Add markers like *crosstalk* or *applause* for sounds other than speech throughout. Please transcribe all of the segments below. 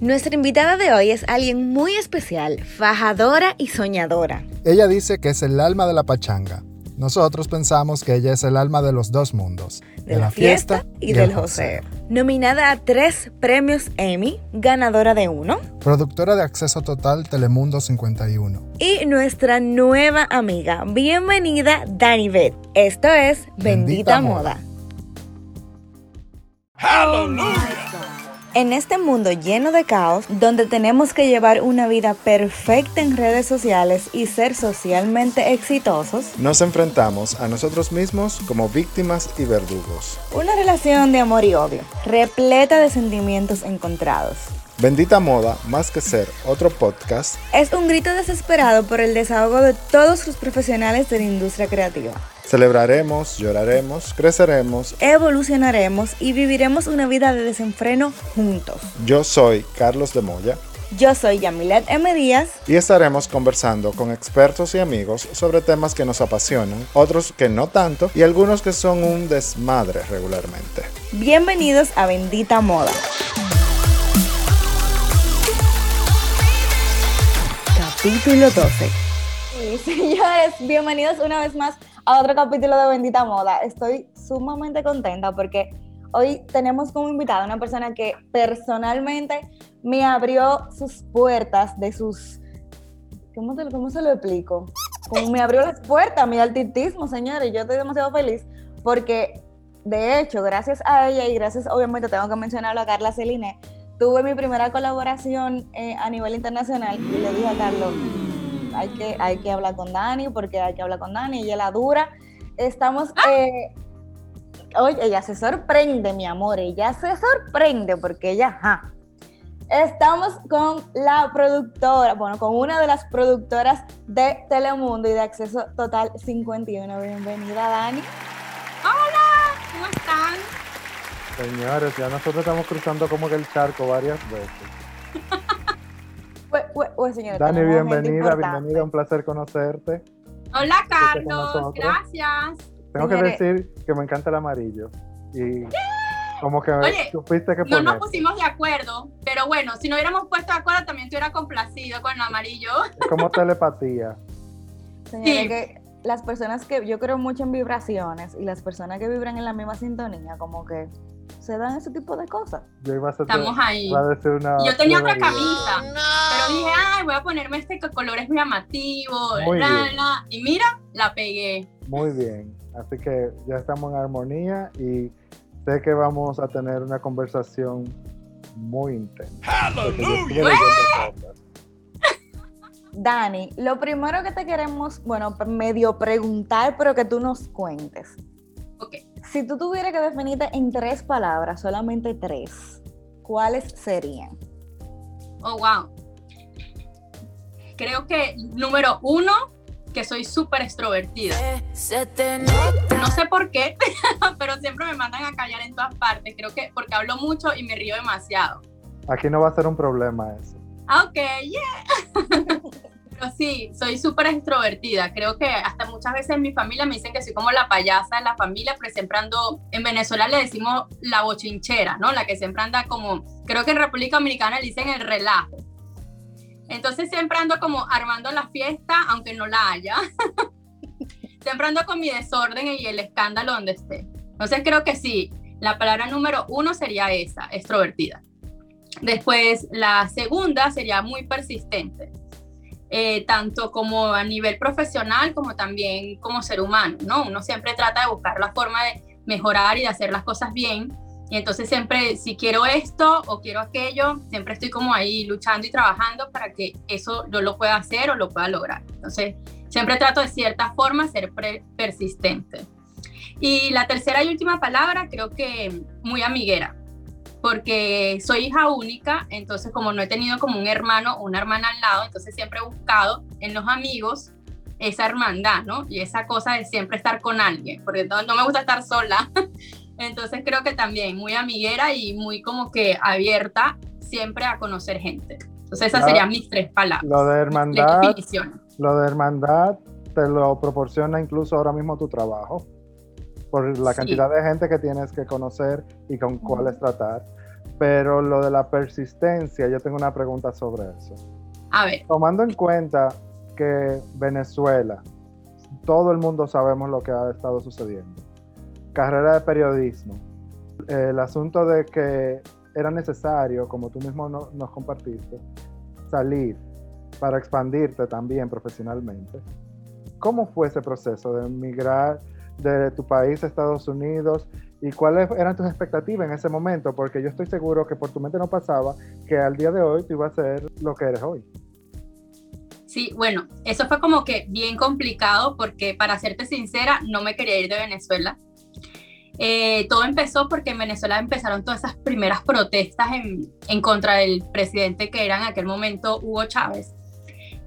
Nuestra invitada de hoy es alguien muy especial, fajadora y soñadora. Ella dice que es el alma de la pachanga. Nosotros pensamos que ella es el alma de los dos mundos, de, la, fiesta, y, del joseo. Nominada a tres premios Emmy, ganadora de uno. Productora de Acceso Total Telemundo 51. Y nuestra nueva amiga. Bienvenida, Dani Beth. Esto es Bendita, Moda. ¡Aleluya! En este mundo lleno de caos, donde tenemos que llevar una vida perfecta en redes sociales y ser socialmente exitosos, nos enfrentamos a nosotros mismos como víctimas y verdugos. Una relación de amor y odio, repleta de sentimientos encontrados. Bendita Moda, más que ser otro podcast, es un grito desesperado por el desahogo de todos los profesionales de la industria creativa. Celebraremos, lloraremos, creceremos, evolucionaremos y viviremos una vida de desenfreno juntos. Yo soy Carlos de Moya. Yo soy Yamilet M. Díaz. Y estaremos conversando con expertos y amigos sobre temas que nos apasionan, otros que no tanto y algunos que son un desmadre regularmente. Bienvenidos a Bendita Moda. Capítulo 12. señores, bienvenidos una vez más a otro capítulo de Bendita Moda. Estoy sumamente contenta porque hoy tenemos como invitada una persona que personalmente me abrió sus puertas de sus... ¿Cómo, cómo se lo explico? Como me abrió las puertas a mi altitismo, señores. Yo estoy demasiado feliz porque, de hecho, gracias a ella y gracias, obviamente, tengo que mencionarlo a Carla Celine, tuve mi primera colaboración eh, a nivel internacional y le dije a Carlos, hay que, hay que hablar con Dani porque hay que hablar con Dani, ella la dura. Estamos, ah. eh, oye, ella se sorprende, mi amor, ella se sorprende porque ella. Estamos con la productora, bueno, con una de las productoras de Telemundo y de Acceso Total 51. Bienvenida, Dani. Hola, ¿cómo están? Señores, ya nosotros estamos cruzando como que el charco varias veces. *laughs* Dani, bienvenida, bienvenida, un placer conocerte. Hola Carlos, gracias. Tengo que decir que me encanta el amarillo. Y como que Oye, supiste que No nos pusimos de acuerdo, pero bueno, si no hubiéramos puesto de acuerdo también te hubiera complacido con el amarillo. Es como telepatía. *laughs* sí. que las personas que yo creo mucho en vibraciones y las personas que vibran en la misma sintonía, como que se dan ese tipo de cosas. Yo iba a Estamos ahí. yo tenía otra camisa, pero dije, ay, voy a ponerme este que color es muy llamativo, y mira, la pegué. Muy bien, así que ya estamos en armonía y sé que vamos a tener una conversación muy intensa. Dani, lo primero que te queremos, bueno, medio preguntar, pero que tú nos cuentes. Si tú tuvieras que definirte en tres palabras, solamente tres, ¿cuáles serían? Oh, wow. Creo que número uno, que soy súper extrovertida. No sé por qué, *laughs* pero siempre me mandan a callar en todas partes. Creo que porque hablo mucho y me río demasiado. Aquí no va a ser un problema eso. Ah, ok, yeah. *laughs* Sí, soy súper extrovertida. Creo que hasta muchas veces en mi familia me dicen que soy como la payasa de la familia, pero siempre ando, en Venezuela le decimos la bochinchera, ¿no? La que siempre anda como, creo que en República Dominicana le dicen el relajo. Entonces siempre ando como armando la fiesta, aunque no la haya. *laughs* siempre ando con mi desorden y el escándalo donde esté. Entonces creo que sí, la palabra número uno sería esa, extrovertida. Después, la segunda sería muy persistente, eh, tanto como a nivel profesional como también como ser humano, ¿no? Uno siempre trata de buscar la forma de mejorar y de hacer las cosas bien. Y entonces siempre, si quiero esto o quiero aquello, siempre estoy como ahí luchando y trabajando para que eso yo lo pueda hacer o lo pueda lograr. Entonces, siempre trato de cierta forma ser persistente. Y la tercera y última palabra, creo que muy amiguera porque soy hija única, entonces como no he tenido como un hermano o una hermana al lado, entonces siempre he buscado en los amigos esa hermandad, ¿no? Y esa cosa de siempre estar con alguien, porque no, me gusta estar sola. *laughs* Entonces creo que también muy amiguera y muy como que abierta siempre a conocer gente. Entonces esas serían mis tres palabras. Lo de hermandad. Lo de hermandad te lo proporciona incluso ahora mismo tu trabajo por la cantidad de gente que tienes que conocer y con cuáles tratar. Pero lo de la persistencia, yo tengo una pregunta sobre eso. A ver. Tomando en cuenta que Venezuela, todo el mundo sabemos lo que ha estado sucediendo. Carrera de periodismo. El asunto de que era necesario, como tú mismo nos compartiste, salir para expandirte también profesionalmente. ¿Cómo fue ese proceso de emigrar de tu país a Estados Unidos y cuáles eran tus expectativas en ese momento? Porque yo estoy seguro que por tu mente no pasaba que al día de hoy tú ibas a ser lo que eres hoy. Sí, bueno, eso fue como que bien complicado porque para serte sincera, no me quería ir de Venezuela. Eh, todo empezó porque en Venezuela empezaron todas esas primeras protestas en, en contra del presidente que era en aquel momento Hugo Chávez.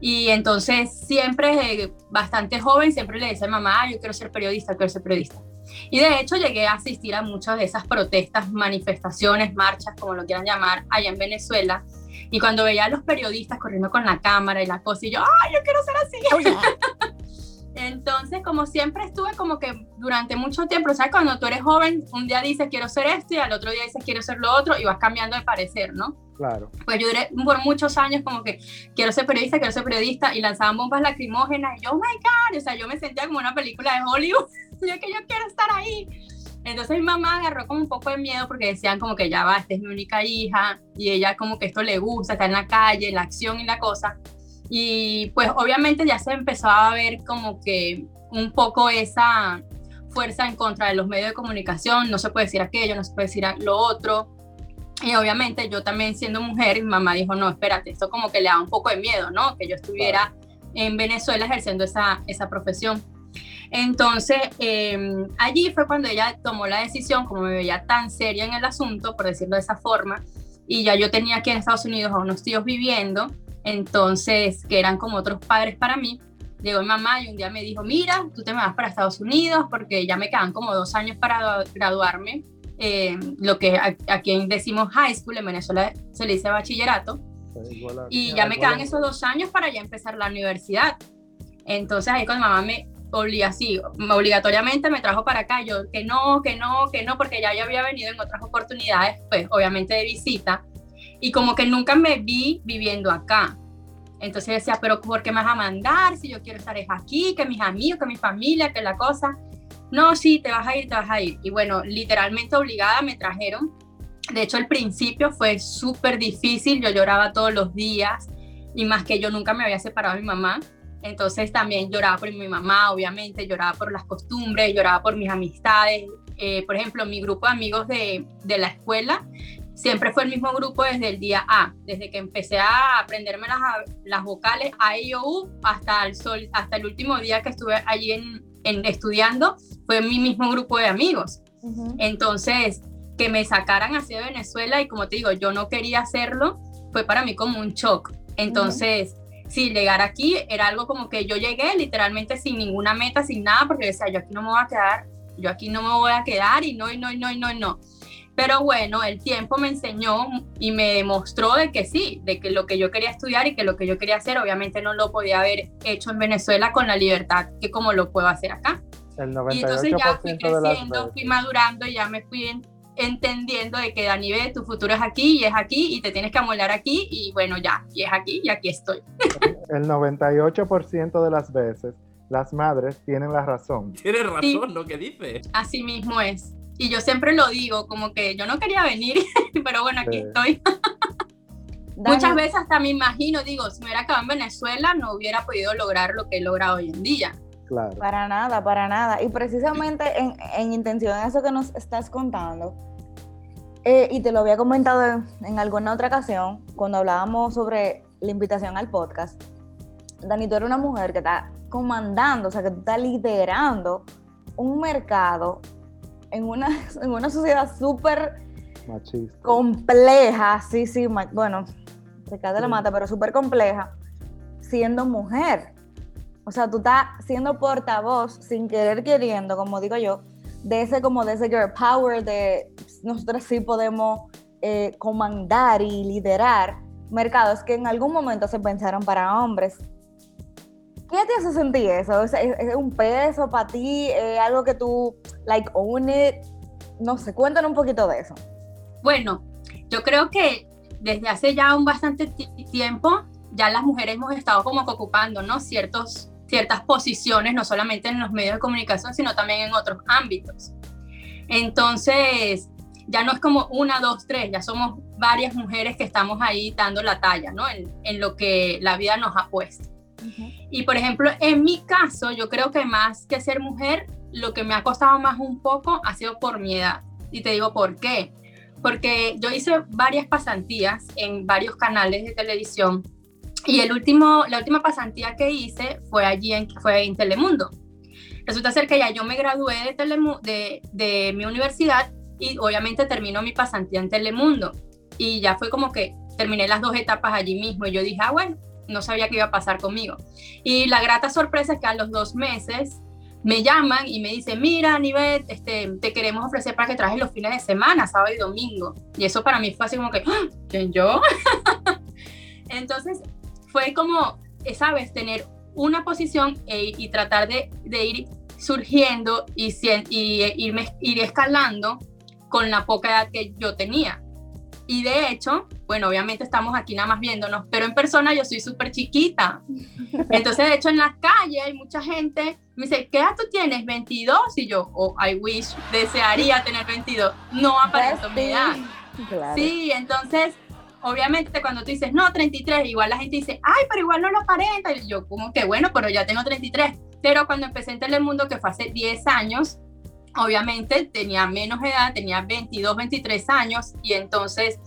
Y entonces siempre, bastante joven, siempre le decía a mamá, yo quiero ser periodista, quiero ser periodista. Y de hecho llegué a asistir a muchas de esas protestas, manifestaciones, marchas, como lo quieran llamar, allá en Venezuela. Y cuando veía a los periodistas corriendo con la cámara y la cosa, y yo, ¡ay, yo quiero ser así! *laughs* Entonces, como siempre estuve como que durante mucho tiempo, o sea, cuando tú eres joven, un día dices quiero ser esto y al otro día dices quiero ser lo otro y vas cambiando de parecer, ¿no? Claro. Pues yo duré por muchos años como que quiero ser periodista, quiero ser periodista y lanzaban bombas lacrimógenas y yo, oh my God, o sea, yo me sentía como una película de Hollywood, *laughs* *laughs* yo que yo quiero estar ahí. Entonces mi mamá agarró como un poco de miedo porque decían como que ya va, esta es mi única hija y ella como que esto le gusta, está en la calle, la acción y la cosa. Y pues obviamente ya se empezó a ver como que un poco esa fuerza en contra de los medios de comunicación, no se puede decir aquello, no se puede decir lo otro. Y obviamente yo también siendo mujer, mi mamá dijo, no, espérate, esto como que le da un poco de miedo, ¿no? Que yo estuviera en Venezuela ejerciendo esa, esa profesión. Entonces, em, allí fue cuando ella tomó la decisión, como me veía tan seria en el asunto, por decirlo de esa forma, y ya yo tenía aquí en Estados Unidos a unos tíos viviendo, entonces, que eran como otros padres para mí. Llegó mi mamá y un día me dijo, mira, tú te me vas para Estados Unidos porque ya me quedan como dos años para graduarme, eh, lo que aquí decimos high school, en Venezuela se le dice bachillerato, y ya me quedan esos dos años para ya empezar la universidad. Entonces ahí cuando mamá me obliga así, obligatoriamente me trajo para acá, yo que no, que no, que no, porque ya yo había venido en otras oportunidades, pues obviamente de visita, y como que nunca me vi viviendo acá. Entonces decía, pero ¿por qué me vas a mandar si yo quiero estar aquí, que mis amigos, que mi familia, que la cosa? No, sí, te vas a ir, te vas a ir. Y bueno, literalmente obligada me trajeron. De hecho, al principio fue súper difícil, yo lloraba todos los días y más que yo nunca me había separado de mi mamá. Entonces también lloraba por mi mamá, obviamente, lloraba por las costumbres, lloraba por mis amistades. Eh, por ejemplo, mi grupo de amigos de, de la escuela, siempre fue el mismo grupo desde el día A, desde que empecé a aprenderme las, las vocales A, I, O, U, hasta el, sol, hasta el último día que estuve allí en, en estudiando, fue mi mismo grupo de amigos. Entonces, que me sacaran hacia Venezuela y como te digo, yo no quería hacerlo, fue para mí como un shock. Entonces, sí, llegar aquí era algo como que yo llegué literalmente sin ninguna meta, sin nada, porque decía, yo aquí no me voy a quedar, yo aquí no me voy a quedar y no, y no, y no, y no, y no. Pero bueno, el tiempo me enseñó y me demostró de que sí, de que lo que yo quería estudiar y que lo que yo quería hacer, obviamente no lo podía haber hecho en Venezuela con la libertad que como lo puedo hacer acá. El 98 y entonces ya fui creciendo, fui madurando y ya me fui entendiendo de que Daniel, tu futuro es aquí y es aquí y te tienes que amolar aquí y bueno, ya, y es aquí y aquí estoy. *laughs* El 98% de las veces las madres tienen la razón. Tienes razón lo que dices. Así mismo es. Y yo siempre lo digo, como que yo no quería venir, *laughs* pero bueno, aquí estoy. *laughs* Muchas veces hasta me imagino, digo, si me hubiera quedado en Venezuela, no hubiera podido lograr lo que he logrado hoy en día. Claro. Para nada, para nada. Y precisamente en, en intención a eso que nos estás contando, eh, y te lo había comentado en, en, alguna otra ocasión, cuando hablábamos sobre la invitación al podcast, Dani, tú eres una mujer que está comandando, o sea, que tú estás liderando un mercado en una, *laughs* en una sociedad súper compleja, sí, sí, bueno, se cae de la mata, pero súper compleja, siendo mujer. O sea, tú estás siendo portavoz sin querer queriendo, como digo yo, de ese como de ese girl power, de nosotros sí podemos eh, comandar y liderar mercados que en algún momento se pensaron para hombres. ¿Qué te hace sentir eso? ¿Es, un peso para ti? ¿Es algo que tú, like, own it? No sé, cuéntanos un poquito de eso. Bueno, yo creo que desde hace ya un bastante tiempo, ya las mujeres hemos estado como que ocupando, ¿no? Ciertos, ciertas posiciones, no solamente en los medios de comunicación, sino también en otros ámbitos. Entonces, ya no es como una, dos, tres, ya somos varias mujeres que estamos ahí dando la talla, ¿no? En, en lo que la vida nos ha puesto. Y por ejemplo, en mi caso, yo creo que más que ser mujer, lo que me ha costado más un poco ha sido por mi edad. Y te digo por qué. Porque yo hice varias pasantías en varios canales de televisión y el último, la última pasantía que hice fue allí en, fue en Telemundo. Resulta ser que ya yo me gradué de, de, de mi universidad y obviamente terminó mi pasantía en Telemundo. Y ya fue como que terminé las dos etapas allí mismo y yo dije, ah, bueno, no sabía qué iba a pasar conmigo. Y la grata sorpresa es que a los dos meses me llaman y me dicen, mira, Nivet, este, te queremos ofrecer para que trajes los fines de semana, sábado y domingo. Y eso para mí fue así como que, ¡Ah! ¿quién yo? *laughs* Entonces fue como, sabes, tener una posición e, y tratar de, de, ir surgiendo y, y irme, ir escalando con la poca edad que yo tenía. Y de hecho, bueno, obviamente estamos aquí nada más viéndonos, pero en persona yo soy súper chiquita. Entonces, de hecho, en las calles hay mucha gente, me dice, ¿qué edad tú tienes? 22. Y yo, oh, I wish, desearía tener 22. No aparezco mi edad. Sí, entonces, obviamente cuando tú dices, no, 33, igual la gente dice, ay, pero igual no lo aparenta. Y yo, como que bueno, pero ya tengo 33. Pero cuando empecé en Telemundo, que fue hace 10 años, obviamente tenía menos edad, tenía 22, 23 años y entonces,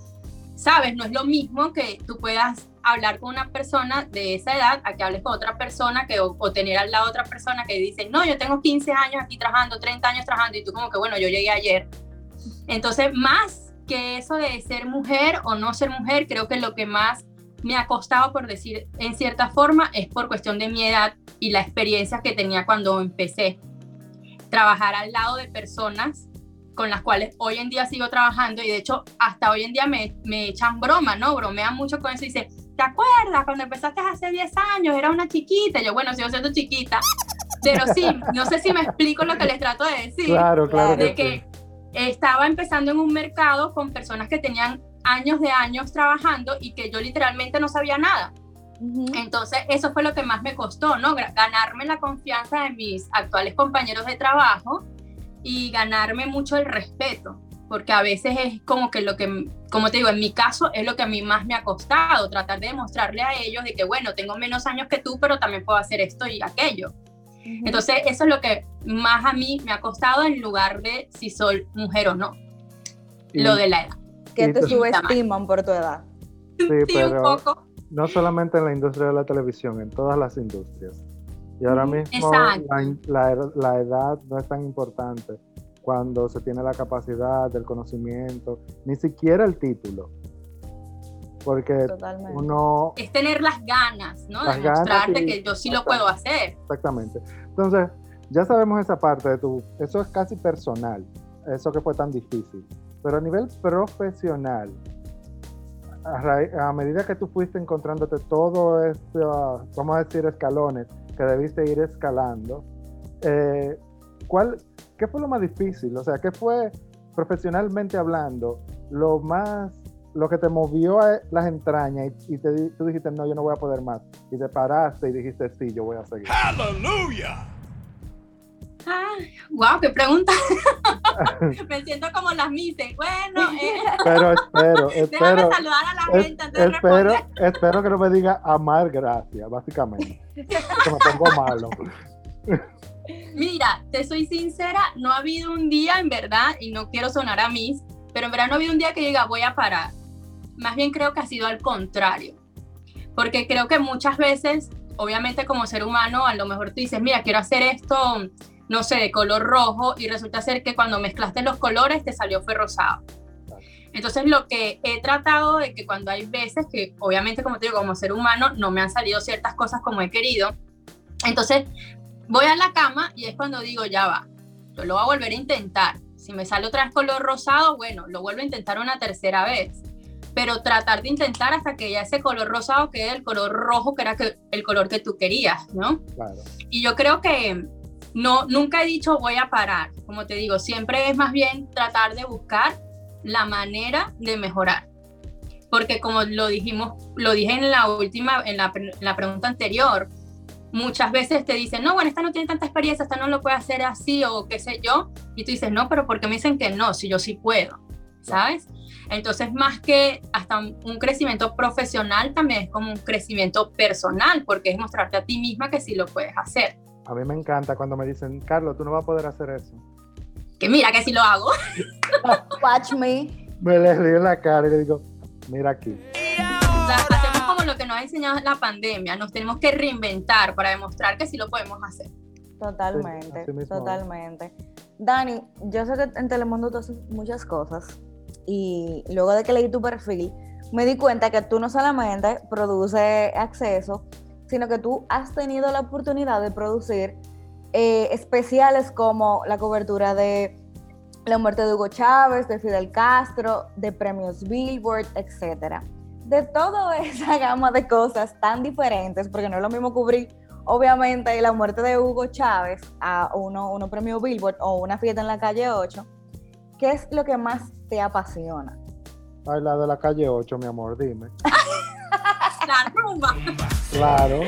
sabes, no es lo mismo que tú puedas hablar con una persona de esa edad a que hables con otra persona que, o, tener al lado otra persona que dice, no, yo tengo 15 años aquí trabajando, 30 años trabajando y tú como que, bueno, yo llegué ayer. Entonces, más que eso de ser mujer o no ser mujer, creo que lo que más me ha costado, por decir en cierta forma, es por cuestión de mi edad y la experiencia que tenía cuando empecé trabajar al lado de personas con las cuales hoy en día sigo trabajando y de hecho hasta hoy en día me, me echan broma, ¿no? Bromean mucho con eso y dice, ¿te acuerdas cuando empezaste hace 10 años? Era una chiquita. Y yo, bueno, sigo siendo chiquita. Pero sí, no sé si me explico lo que les trato de decir. Claro, claro. De que, estaba empezando en un mercado con personas que tenían años de años trabajando y que yo literalmente no sabía nada. Entonces, eso fue lo que más me costó, ¿no? Ganarme la confianza de mis actuales compañeros de trabajo y ganarme mucho el respeto, porque a veces es como que lo que, como te digo, en mi caso es lo que a mí más me ha costado, tratar de demostrarle a ellos de que, bueno, tengo menos años que tú, pero también puedo hacer esto y aquello. Entonces, eso es lo que más a mí me ha costado en lugar de si soy mujer o no. lo de la edad. Que te subestiman por tu edad. Sí, pero... un poco no solamente en la industria de la televisión, en todas las industrias. Y ahora mismo la, edad no es tan importante cuando se tiene la capacidad, del conocimiento, ni siquiera el título. Porque uno... Es tener las ganas, ¿no? de mostrarte que yo sí lo puedo hacer. Exactamente. Entonces, ya sabemos esa parte de tu... Eso es casi personal, eso que fue tan difícil. Pero a nivel profesional, a, medida que tú fuiste encontrándote todo esto, vamos a decir, escalones que debiste ir escalando, eh, ¿cuál, ¿qué fue lo más difícil? O sea, ¿qué fue profesionalmente hablando lo más, lo que te movió a las entrañas y, te, tú dijiste, no, yo no voy a poder más? Y te paraste y dijiste, sí, yo voy a seguir. ¡Aleluya! Wow, qué pregunta. *laughs* me siento como las mises. Bueno, eh. pero espero, espero. *laughs* Déjame saludar a la gente antes espero, de espero que no me diga amar gracias, básicamente. que me pongo malo. *laughs* Mira, te soy sincera, no ha habido un día, en verdad, y no quiero sonar a mis, pero en verdad no ha habido un día que diga voy a parar. Más bien creo que ha sido al contrario. Porque creo que muchas veces, obviamente como ser humano, a lo mejor tú dices, mira, quiero hacer esto no sé, de color rojo y resulta ser que cuando mezclaste los colores te salió fue rosado. Entonces lo que he tratado de que cuando hay veces que obviamente como te digo, como ser humano no me han salido ciertas cosas como he querido, entonces voy a la cama y es cuando digo, ya va, yo lo voy a volver a intentar. Si me sale otra vez color rosado, bueno, lo vuelvo a intentar una tercera vez. Pero tratar de intentar hasta que ya ese color rosado quede el color rojo, que era el color que tú querías, ¿no? Claro. Y yo creo que no, nunca he dicho voy a parar, como te digo, siempre es más bien tratar de buscar la manera de mejorar. porque como lo dijimos, lo dije en la última, en la, en la pregunta anterior, muchas veces te dicen, no, bueno, esta no tiene tanta experiencia, esta no lo puede hacer así o qué sé yo, y tú dices, no, pero ¿por qué me dicen que no? Si yo sí puedo, ¿sabes? Entonces, más que hasta un crecimiento profesional, también es como un crecimiento personal, porque es mostrarte a ti misma que sí lo puedes hacer. A mí me encanta cuando me dicen, Carlos, tú no vas a poder hacer eso. Que mira que sí lo hago. *laughs* Watch me. Me le río en la cara y le digo, mira aquí hacemos como lo que nos ha enseñado la pandemia, nos tenemos que reinventar para demostrar que sí lo podemos hacer. Totalmente, totalmente. Dani, yo sé que en Telemundo tú haces muchas cosas y luego de que leí tu perfil, me di cuenta que tú no solamente produces acceso, sino que tú has tenido la oportunidad de producir eh, especiales como la cobertura de la muerte de Hugo Chávez, de Fidel Castro, de premios Billboard, etcétera de toda esa *laughs* gama de cosas tan diferentes, porque no es lo mismo cubrir, obviamente, la muerte de Hugo Chávez a uno, uno premio Billboard o una fiesta en la calle 8, ¿qué es lo que más te apasiona? Ay, la de la calle 8, mi amor, dime. *laughs* la rumba. Claro.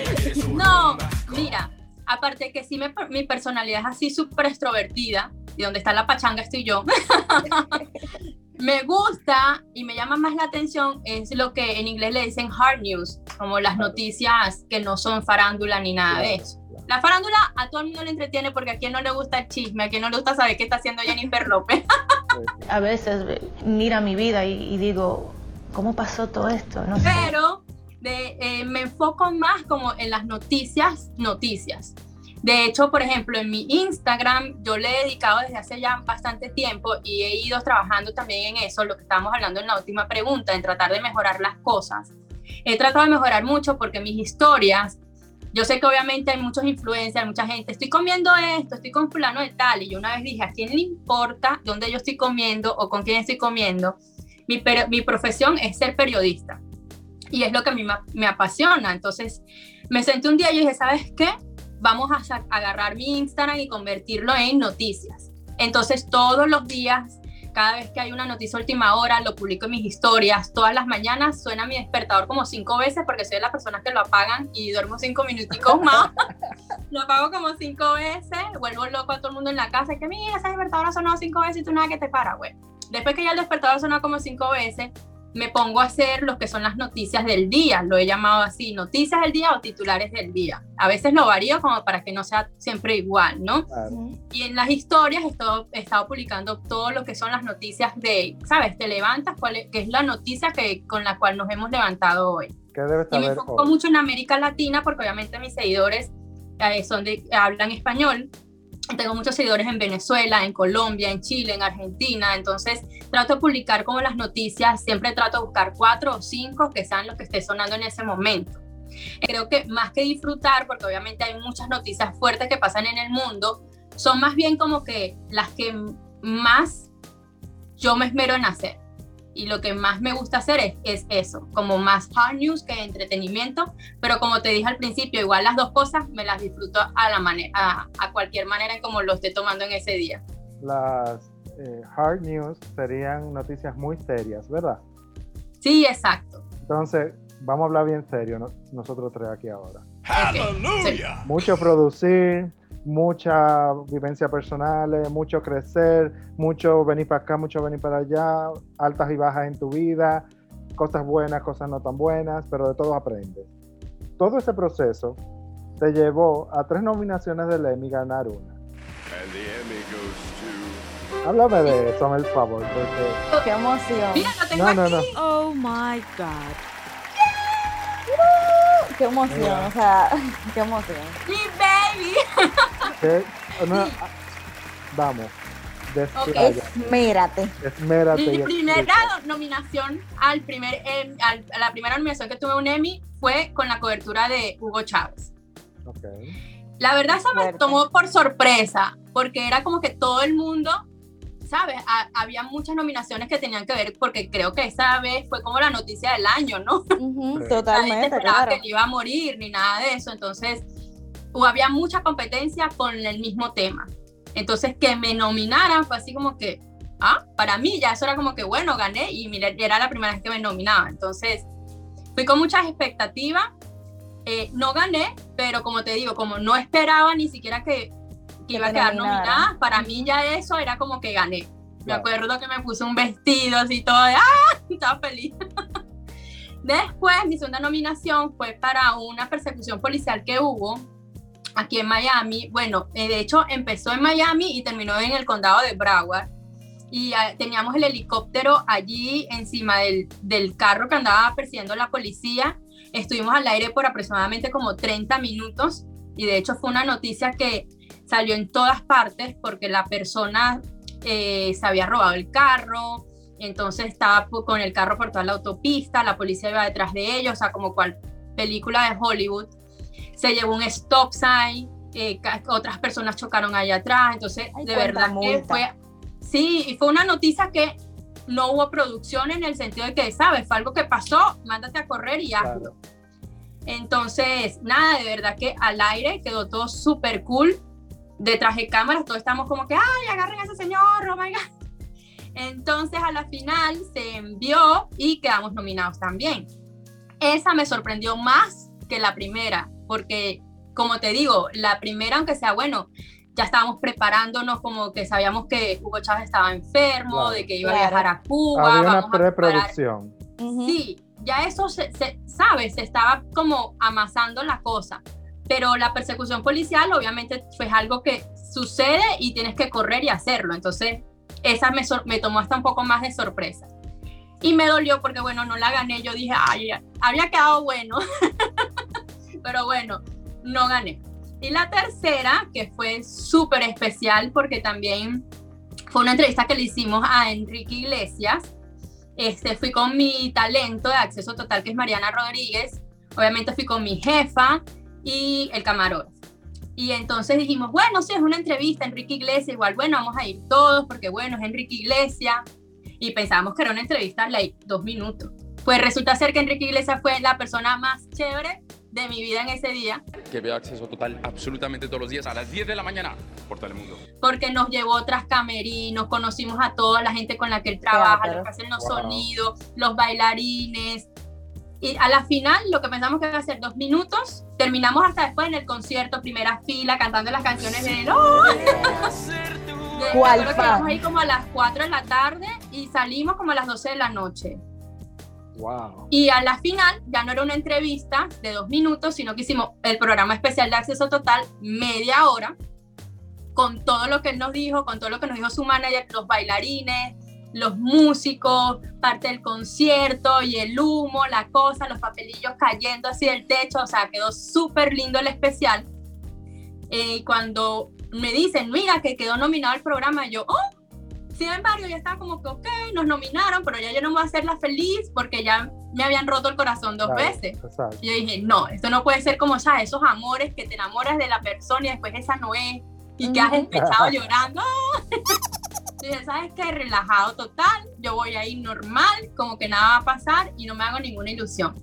No, mira, aparte que sí mi personalidad es así súper extrovertida, y donde está la pachanga estoy yo. *laughs* me gusta y me llama más la atención es lo que en inglés le dicen hard news, como las noticias que no son farándula ni nada de eso. La farándula a todo el mundo le entretiene porque a quien no le gusta el chisme, a quien no le gusta saber qué está haciendo Jennifer López. *laughs* a veces mira mi vida y, digo, ¿cómo pasó todo esto? No Pero de, eh, me enfoco más como en las noticias, noticias. De hecho, por ejemplo, en mi Instagram yo le he dedicado desde hace ya bastante tiempo y he ido trabajando también en eso, lo que estábamos hablando en la última pregunta, en tratar de mejorar las cosas. He tratado de mejorar mucho porque mis historias, yo sé que obviamente hay muchos influencers, mucha gente, estoy comiendo esto, estoy con fulano de tal, y yo una vez dije, ¿a quién le importa dónde yo estoy comiendo o con quién estoy comiendo? Mi, mi profesión es ser periodista y es lo que a mí me, apasiona. Entonces me senté un día y dije, ¿sabes qué? vamos a agarrar mi Instagram y convertirlo en noticias. Entonces todos los días, cada vez que hay una noticia última hora, lo publico en mis historias. Todas las mañanas suena mi despertador como cinco veces porque soy de las personas que lo apagan y duermo cinco minuticos más. *laughs* lo apago como cinco veces, vuelvo loco a todo el mundo en la casa que mira, ese despertador ha sonado cinco veces y tú nada que te para, güey. Después que ya el despertador sonó como cinco veces, me pongo a hacer lo que son las noticias del día, lo he llamado así, noticias del día o titulares del día. A veces lo varío como para que no sea siempre igual, ¿no? Y en las historias he estado, he estado, publicando todo lo que son las noticias de, ¿sabes? Te levantas, cuál es, que es la noticia que, con la cual nos hemos levantado hoy. ¿Qué debes y me enfoco mucho en América Latina porque obviamente mis seguidores eh, son de, hablan español tengo muchos seguidores en Venezuela, en Colombia, en Chile, en Argentina, entonces trato de publicar como las noticias, siempre trato de buscar cuatro o cinco que sean los que esté sonando en ese momento. Creo que más que disfrutar, porque obviamente hay muchas noticias fuertes que pasan en el mundo, son más bien como que las que más yo me esmero en hacer y lo que más me gusta hacer es, es, eso, como más hard news que entretenimiento, pero como te dije al principio, igual las dos cosas me las disfruto a, la manera, a, a cualquier manera en como lo esté tomando en ese día. Las eh, hard news serían noticias muy serias, ¿verdad? Sí, exacto. Entonces, vamos a hablar bien serio nosotros tres aquí ahora. ¡Aleluya! Mucho producir, mucha vivencia personal, mucho crecer, mucho venir para acá, mucho venir para allá, altas y bajas en tu vida, cosas buenas, cosas no tan buenas, pero de todo aprendes. Todo ese proceso te llevó a tres nominaciones del Emmy ganar una. Háblame de eso, el favor, porque... ¡Qué emoción! Mira, no, no, no. Oh my God. ¡Qué emoción! O sea, *laughs* qué emoción. ¡Mi baby! *laughs* vamos. Esmérate. Esmérate. Mi primera nominación al primer, em, a la primera nominación que tuve un Emmy fue con la cobertura de Hugo Chávez. La verdad se me tomó por sorpresa, porque era como que todo el mundo, ¿sabes? había muchas nominaciones que tenían que ver, porque creo que esa vez fue como la noticia del año, ¿no? *laughs* totalmente. claro. que iba a morir ni nada de eso, entonces o había mucha competencia con el mismo tema. Entonces, que me nominaran fue así como que, ah, para mí ya eso era como que, bueno, gané y mira, era la primera vez que me nominaba. Entonces, fui con muchas expectativas. Eh, no gané, pero como te digo, como no esperaba ni siquiera que, que iba a quedar nominada, para mí ya eso era como que gané. Me acuerdo que me puse un vestido así todo de, ¡ah! *laughs* Estaba feliz. *laughs* Después, mi segunda nominación fue para una persecución policial que hubo aquí en Miami. Bueno, eh, de hecho empezó en Miami y terminó en el condado de Broward. Y ah, teníamos el helicóptero allí encima del, del carro que andaba persiguiendo la policía. Estuvimos al aire por aproximadamente como 30 minutos y de hecho fue una noticia que salió en todas partes porque la persona eh, se había robado el carro, entonces estaba con el carro por toda la autopista, la policía iba detrás de ellos, o sea, como cual película de Hollywood se llevó un stop sign, eh, otras personas chocaron allá atrás, entonces de verdad que fue, sí, y fue una noticia que no hubo producción en el sentido de que, sabes, fue algo que pasó, mándate a correr y hazlo. Entonces, nada, de verdad que al aire quedó todo súper cool. Detrás de cámaras todos estamos como que, ay, agarren a ese señor, oh my God. Entonces, a la final se envió y quedamos nominados también. Esa me sorprendió más que la primera, porque como te digo, la primera, aunque sea bueno, ya estábamos preparándonos como que sabíamos que Hugo Chávez estaba enfermo, de que iba a viajar a Cuba. Había una preproducción. Sí, ya eso se, se, sabe, se estaba como amasando la cosa. Pero la persecución policial obviamente fue algo que sucede y tienes que correr y hacerlo. Entonces, esa me, me tomó hasta un poco más de sorpresa. Y me dolió porque, bueno, no la gané. Yo dije, ay, había quedado bueno. *laughs* pero bueno, no gané. Y la tercera, que fue súper especial porque también fue una entrevista que le hicimos a Enrique Iglesias. Este, fui con mi talento de acceso total, que es Mariana Rodríguez. Obviamente fui con mi jefa y el camarógrafo. Y entonces dijimos, bueno, si es una entrevista, Enrique Iglesias, igual, bueno, vamos a ir todos, porque bueno, es Enrique Iglesias. Y pensábamos que era una entrevista, like, dos minutos. Pues resulta ser que Enrique Iglesias fue la persona más chévere de mi vida en ese día. Que veo acceso total absolutamente todos los días a las 10 de la mañana por Telemundo. Porque nos llevó tras camerinos, conocimos a toda la gente con la que él trabaja, los que hacen los sonidos, los bailarines. Y a la final, lo que pensamos que iba a ser dos minutos, terminamos hasta después en el concierto, primera fila, cantando las canciones de él. *laughs* ¿Cuál ahí como a las 4 de la tarde y salimos como a las 12 de la noche. Y a la final ya no era una entrevista de dos minutos, sino que hicimos el programa especial de acceso total, media hora, con todo lo que él nos dijo, con todo lo que nos dijo su manager, los bailarines, los músicos, parte del concierto y el humo, la cosa, los papelillos cayendo así del techo, o sea, quedó súper lindo el especial. Eh, cuando me dicen, mira, que quedó nominado el programa, yo, oh, sin embargo, ya estaba como que, ok, nos nominaron, pero ya yo no voy a hacerla feliz porque ya me habían roto el corazón dos veces. Y yo dije, no, esto no puede ser como, ya, esos amores que te enamoras de la persona y después esa no es, y que has empezado *laughs* llorando. y *laughs* dije, ¿sabes qué? Relajado total, yo voy a ir normal, como que nada va a pasar y no me hago ninguna ilusión.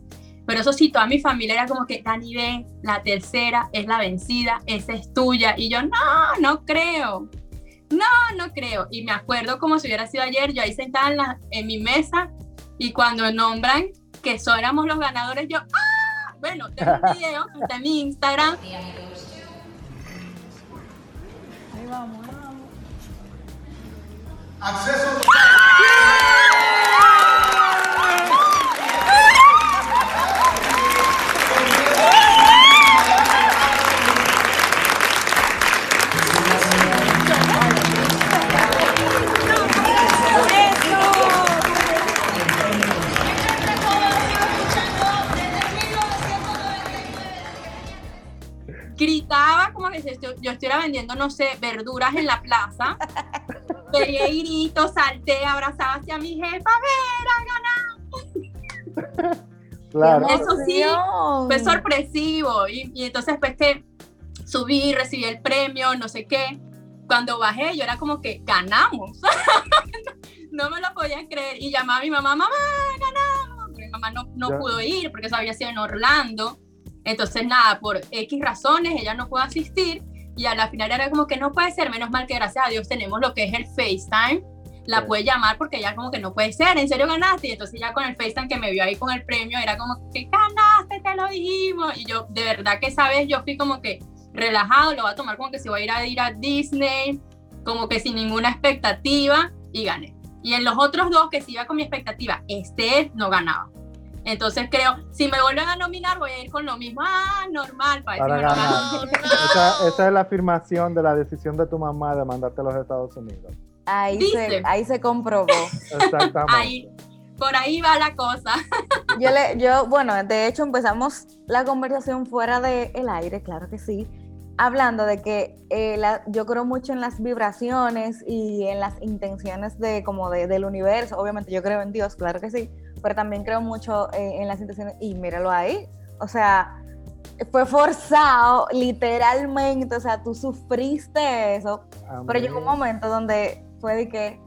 Pero eso sí, toda mi familia era como que, Dani, ve, la tercera es la vencida, esa es tuya. Y yo, no, no creo no, no creo. Y me acuerdo como si hubiera sido ayer, yo ahí sentada en, mi mesa y cuando nombran que éramos los ganadores, yo, ¡ah! Bueno, tengo un video que está en mi Instagram. Ahí vamos, vamos. Acceso gritaba como que yo estuviera vendiendo, no sé, verduras en la plaza. Pegué grito, salté, abrazaba hacia mi jefa, ver, ganado. Claro. Eso sí, fue sorpresivo. Y, y entonces, pues que subí, recibí el premio, no sé qué. Cuando bajé, yo era como que ganamos. *laughs* no me lo podían creer. Y llamaba a mi mamá, mamá, ganamos. Mi mamá no, no pudo ir porque eso había sido en Orlando. Entonces, nada, por X razones ella no pudo asistir y a la final era como que no puede ser, menos mal que gracias a Dios tenemos lo que es el FaceTime la puede llamar porque ya como que no puede ser, en serio ganaste. Y entonces ya con el FaceTime que me vio ahí con el premio, era como que ganaste, te lo dijimos. Y yo, de verdad que esa vez yo fui como que relajado, lo va a tomar como que si voy a ir a, ir a Disney, como que sin ninguna expectativa y gané. Y en los otros dos que sí iba con mi expectativa, este no ganaba. Entonces creo, si me vuelven a nominar, voy a ir con lo mismo. Ah, normal, para, para ganar. *laughs* esa, esa, es la afirmación de la decisión de tu mamá de mandarte a los Estados Unidos. Ahí, se, ahí se comprobó. Exactamente. Ahí, por ahí va la cosa. *laughs* Yo, le, yo, bueno, de hecho empezamos la conversación fuera del el aire, claro que sí, hablando de que eh, la, yo creo mucho en las vibraciones y en las intenciones de como de, del universo. Obviamente yo creo en Dios, claro que sí, pero también creo mucho eh, en las intenciones y míralo ahí. O sea, fue forzado, literalmente, o sea, tú sufriste eso, pero llegó un momento donde fue de que,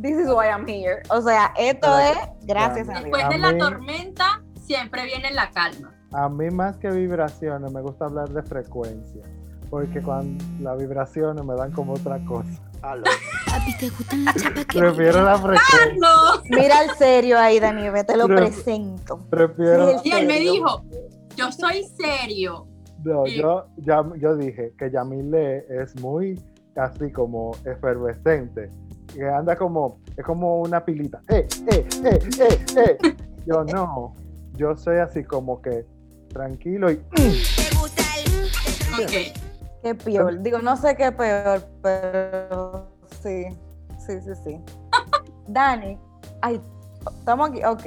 this is why I'm here, o sea, esto es gracias a Dios. Después de la tormenta, siempre viene la calma. A mí más que vibraciones, me gusta hablar de frecuencia, porque cuando las vibraciones me dan como otra cosa. Prefiero la frecuencia. Mira el serio ahí, Dani, te lo presento. Prefiero. y él me dijo, yo soy serio. No, yo, ya, yo dije que Yamile es muy así como efervescente, que anda como, es como una pilita. ¡Eh, eh, eh, eh, eh! Yo no, yo soy así como que tranquilo y... Okay. Qué peor, digo, no sé qué peor, pero sí, sí, sí, sí. *laughs* Dani, ay, estamos aquí, ok.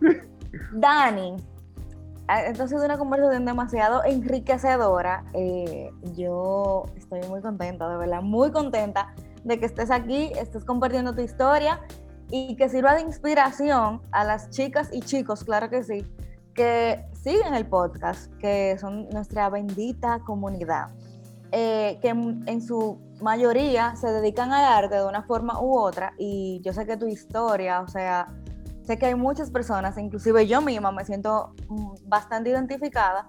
*laughs* Dani, Ah, entonces es una conversación demasiado enriquecedora. Eh, yo estoy muy contenta, de verdad, muy contenta de que estés aquí, estés compartiendo tu historia y que sirva de inspiración a las chicas y chicos, claro que sí, que siguen el podcast, que son nuestra bendita comunidad, eh, que en su mayoría se dedican al arte de una forma u otra y yo sé que tu historia, o sea, sé que hay muchas personas, inclusive yo misma me siento mm, bastante identificada,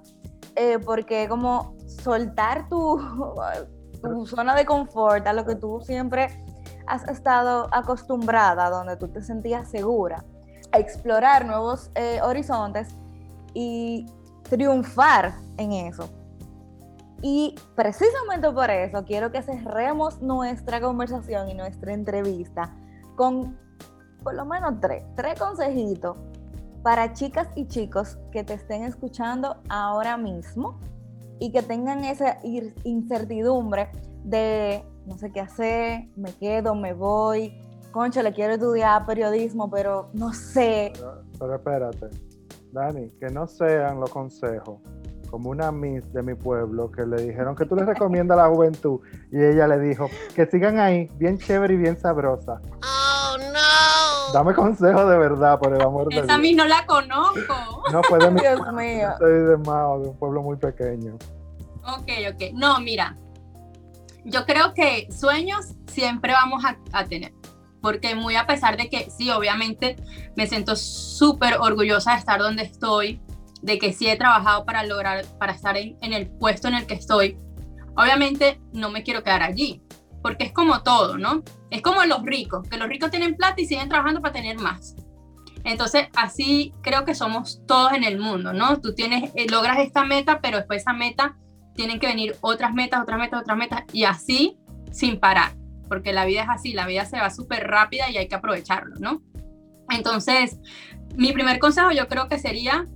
eh, porque como soltar tu, *laughs* tu zona de confort, a lo que tú siempre has estado acostumbrada, donde tú te sentías segura, a explorar nuevos eh, horizontes y triunfar en eso. Y precisamente por eso quiero que cerremos nuestra conversación y nuestra entrevista con por lo menos tres, tres consejitos para chicas y chicos que te estén escuchando ahora mismo y que tengan esa incertidumbre de no sé qué hacer, me quedo, me voy, concha, le quiero estudiar periodismo, pero no sé. Pero, espérate, Dani, que no sean los consejos como una Miss de mi pueblo que le dijeron que tú le recomiendas a la juventud y ella le dijo que sigan ahí, bien chévere y bien sabrosa. Dame consejo de verdad, por el amor de Dios. Esa a mí no la conozco. No, fue de mi Dios mío. Soy de Mao, de un pueblo muy pequeño. Ok, ok. No, mira, yo creo que sueños siempre vamos a, a tener. Porque muy a pesar de que sí, obviamente me siento súper orgullosa de estar donde estoy, de que sí he trabajado para lograr, para estar en, el puesto en el que estoy. Obviamente no me quiero quedar allí, porque es como todo, ¿no? Es como los ricos, que los ricos tienen plata y siguen trabajando para tener más. Entonces, así creo que somos todos en el mundo, ¿no? Tú tienes, eh, logras esta meta, pero después esa meta tienen que venir otras metas, otras metas, otras metas, y así sin parar, porque la vida es así, la vida se va súper rápida y hay que aprovecharlo, ¿no? Entonces, mi primer consejo yo creo que sería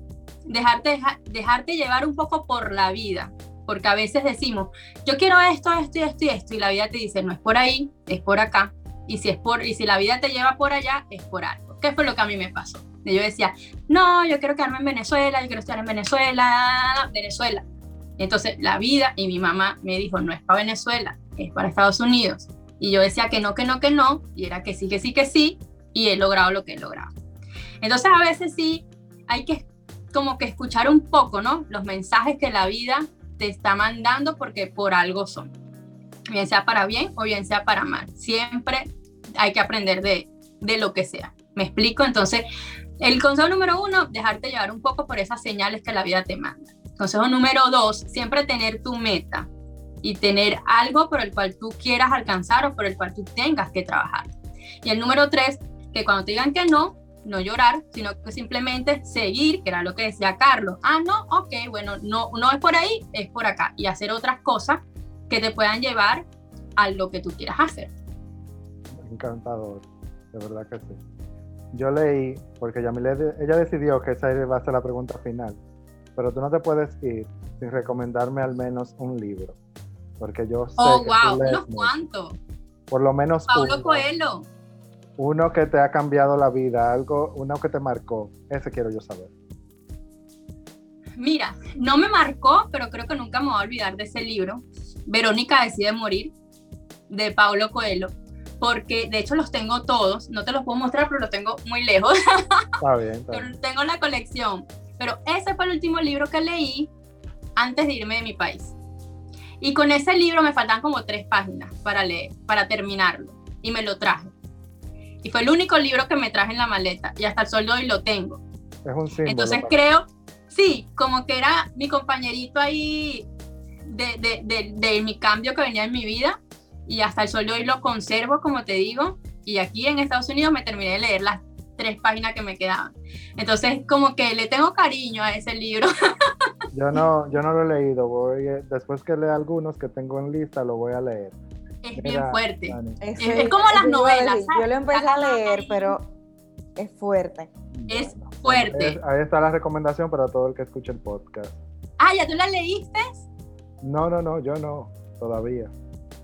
dejarte, dejarte llevar un poco por la vida, porque a veces decimos, yo quiero esto, esto y esto y esto, y la vida te dice, no es por ahí, es por acá, y si, es por, y si la vida te lleva por allá, es por algo. ¿Qué fue lo que a mí me pasó? yo decía, no, yo quiero quedarme en Venezuela, yo quiero estar en Venezuela, Venezuela. entonces la vida y mi mamá me dijo, no es para Venezuela, es para Estados Unidos. Y yo decía que no, que no, que no, y era que sí, que sí, que sí, y he logrado lo que he logrado. Entonces a veces sí hay que como que escuchar un poco, ¿no? Los mensajes que la vida te está mandando porque por algo son. Bien sea para bien o bien sea para mal. Siempre hay que aprender de, de lo que sea. ¿Me explico? Entonces, el consejo número uno, dejarte llevar un poco por esas señales que la vida te manda. Consejo número dos, siempre tener tu meta y tener algo por el cual tú quieras alcanzar o por el cual tú tengas que trabajar. Y el número tres, que cuando te digan que no, no llorar, sino que simplemente seguir, que era lo que decía Carlos. Ah, no, ok, bueno, no, no es por ahí, es por acá. Y hacer otras cosas que te puedan llevar a lo que tú quieras hacer. Encantador, de verdad que sí. Yo leí, porque Yamile, ella decidió que esa iba a ser la pregunta final, pero tú no te puedes ir sin recomendarme al menos un libro, porque yo sé Oh, que wow, unos cuantos. Por lo menos Paulo uno. Coelho. Uno que te ha cambiado la vida, algo, uno que te marcó. Ese quiero yo saber. Mira, no me marcó, pero creo que nunca me voy a olvidar de ese libro. Verónica decide morir, de Paulo Coelho, porque de hecho los tengo todos, no te los puedo mostrar, pero los tengo muy lejos, *laughs* Está bien, está bien. tengo la colección. Pero ese fue el último libro que leí antes de irme de mi país. Y con ese libro me faltan como tres páginas para leer, para terminarlo, y me lo traje. Y fue el único libro que me traje en la maleta, y hasta el sol de hoy lo tengo. Es un símbolo. Entonces creo, sí, como que era mi compañerito ahí de, de- de- de mi cambio que venía en mi vida y hasta el sol de hoy lo conservo, como te digo, y aquí en Estados Unidos me terminé de leer las tres páginas que me quedaban. Entonces como que le tengo cariño a ese libro. *laughs* Yo no, yo no lo he leído. Voy, eh, después que lea algunos que tengo en lista, lo voy a leer. Es bien fuerte. Es como las novelas. Yo lo empecé a leer, ahí. pero es fuerte. Es fuerte. es- ahí está la recomendación para todo el que escuche el podcast. Ah, ¿ya tú la leíste? No, no, no, yo no, todavía.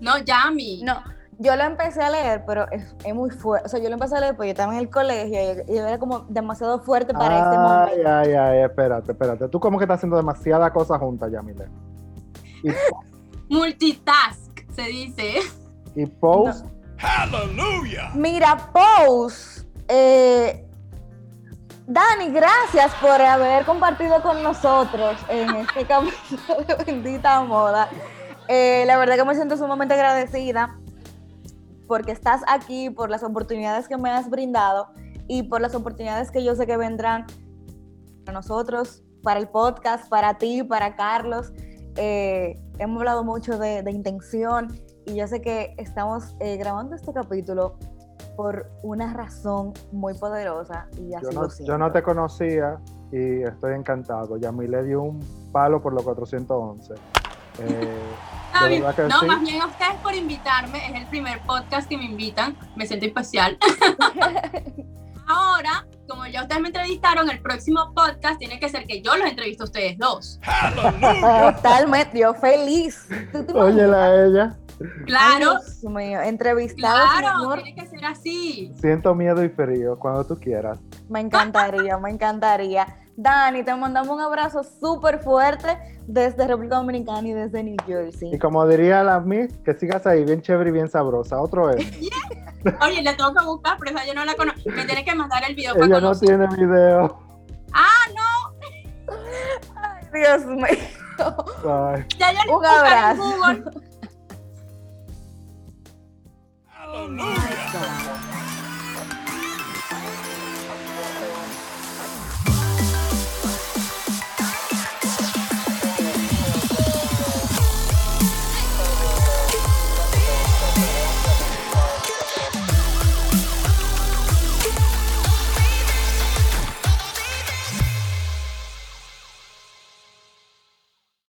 No, Yami. No, yo lo empecé a leer, pero es, es muy fuerte. O sea, yo lo empecé a leer porque yo estaba en el colegio y, y era como demasiado fuerte para este ay, momento. ay, ay, espérate, espérate. Tú como que estás haciendo demasiada cosa juntas, Yamile. Y, *laughs* Multitask, se dice. y Post, Mira, Pose, eh, Dani, gracias por haber compartido con nosotros en este *laughs* capítulo de Bendita Moda. Eh, la verdad que me siento sumamente agradecida porque estás aquí, por las oportunidades que me has brindado y por las oportunidades que yo sé que vendrán para nosotros, para el podcast, para ti, para Carlos. Eh, hemos hablado mucho de, de intención y yo sé que estamos eh, grabando este capítulo por una razón muy poderosa y así yo lo no, siento. yo no te conocía y estoy encantado. Yamile dio un palo por los 411. Eh, *laughs* que No, sí. más bien a ustedes por invitarme. Es el primer podcast que me invitan. Me siento especial. *laughs* Ahora, como ya ustedes me entrevistaron, el próximo podcast tiene que ser que yo los entrevisto a ustedes dos. Totalmente, yo feliz. Óyela a ella. Claro, Ay, Dios mío, entrevistados, mi claro, tiene que ser así. Siento miedo y frío cuando tú quieras. Me encantaría, me encantaría. Dani, te mandamos un abrazo súper fuerte desde República Dominicana y desde New Jersey. Y como diría la Miss, que sigas ahí, bien chévere y bien sabrosa. Otro es. *laughs* Oye, la tengo que buscar, pero esa yo no la conozco. Me tiene que mandar el video para Ella no conocer. tiene video. Ay, Dios mío. Ay. Ya yo Un buscar en abrazo. Google. Oh my God.